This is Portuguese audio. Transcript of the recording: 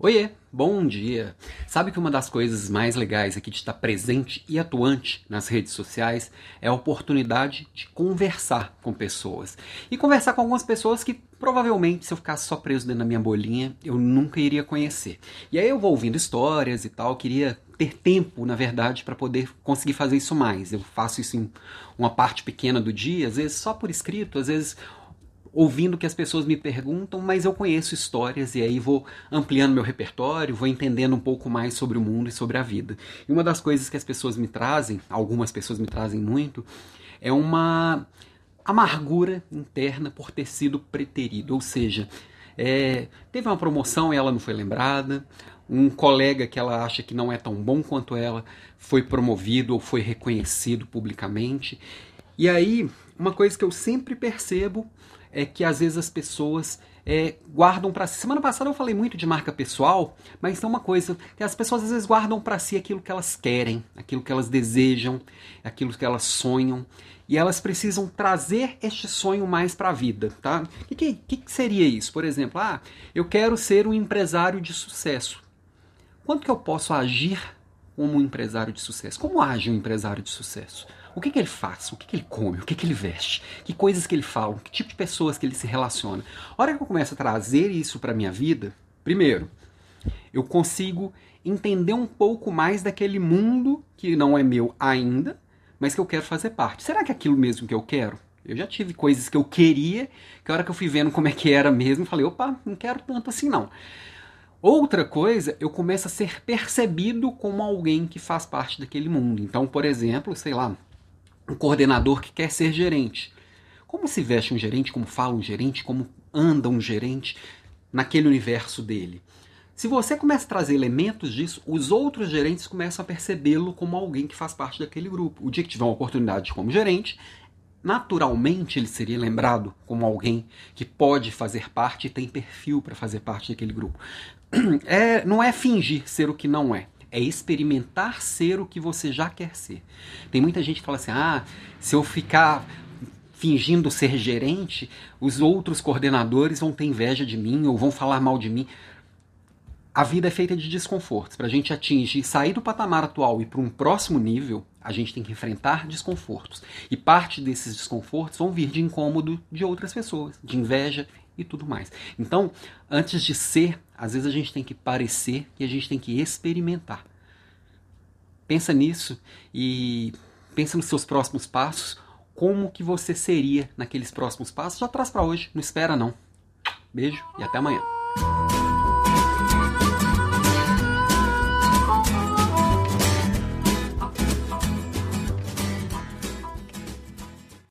Oiê, bom dia! Sabe que uma das coisas mais legais aqui de estar presente e atuante nas redes sociais é a oportunidade de conversar com pessoas. E conversar com algumas pessoas que provavelmente, se eu ficasse só preso dentro da minha bolinha, eu nunca iria conhecer. E aí eu vou ouvindo histórias e tal, queria ter tempo, na verdade, para poder conseguir fazer isso mais. Eu faço isso em uma parte pequena do dia, às vezes só por escrito, às vezes ouvindo o que as pessoas me perguntam, mas eu conheço histórias e aí vou ampliando meu repertório, vou entendendo um pouco mais sobre o mundo e sobre a vida. E uma das coisas que as pessoas me trazem, algumas pessoas me trazem muito, é uma amargura interna por ter sido preterido, ou seja, é, teve uma promoção e ela não foi lembrada, um colega que ela acha que não é tão bom quanto ela foi promovido ou foi reconhecido publicamente. E aí, uma coisa que eu sempre percebo é que às vezes as pessoas é, guardam para si. Semana passada eu falei muito de marca pessoal, mas tem uma coisa que as pessoas às vezes guardam para si aquilo que elas querem, aquilo que elas desejam, aquilo que elas sonham, e elas precisam trazer este sonho mais para a vida, tá? O que, que, que seria isso? Por exemplo, ah, eu quero ser um empresário de sucesso. Quanto que eu posso agir como um empresário de sucesso? Como age um empresário de sucesso? O que, que ele faz? O que, que ele come? O que, que ele veste? Que coisas que ele fala? Que tipo de pessoas que ele se relaciona? A hora que eu começo a trazer isso para minha vida, primeiro, eu consigo entender um pouco mais daquele mundo que não é meu ainda, mas que eu quero fazer parte. Será que é aquilo mesmo que eu quero? Eu já tive coisas que eu queria, que a hora que eu fui vendo como é que era mesmo, falei, opa, não quero tanto assim não. Outra coisa, eu começo a ser percebido como alguém que faz parte daquele mundo. Então, por exemplo, sei lá, um coordenador que quer ser gerente. Como se veste um gerente, como fala um gerente, como anda um gerente naquele universo dele. Se você começa a trazer elementos disso, os outros gerentes começam a percebê-lo como alguém que faz parte daquele grupo. O dia que tiver uma oportunidade como gerente, naturalmente ele seria lembrado como alguém que pode fazer parte e tem perfil para fazer parte daquele grupo. É, não é fingir ser o que não é é experimentar ser o que você já quer ser. Tem muita gente que fala assim: ah, se eu ficar fingindo ser gerente, os outros coordenadores vão ter inveja de mim ou vão falar mal de mim. A vida é feita de desconfortos. Para a gente atingir, sair do patamar atual e para um próximo nível, a gente tem que enfrentar desconfortos. E parte desses desconfortos vão vir de incômodo de outras pessoas, de inveja e tudo mais. Então, antes de ser, às vezes a gente tem que parecer e a gente tem que experimentar. Pensa nisso e pensa nos seus próximos passos, como que você seria naqueles próximos passos. Já traz para hoje, não espera não. Beijo e até amanhã.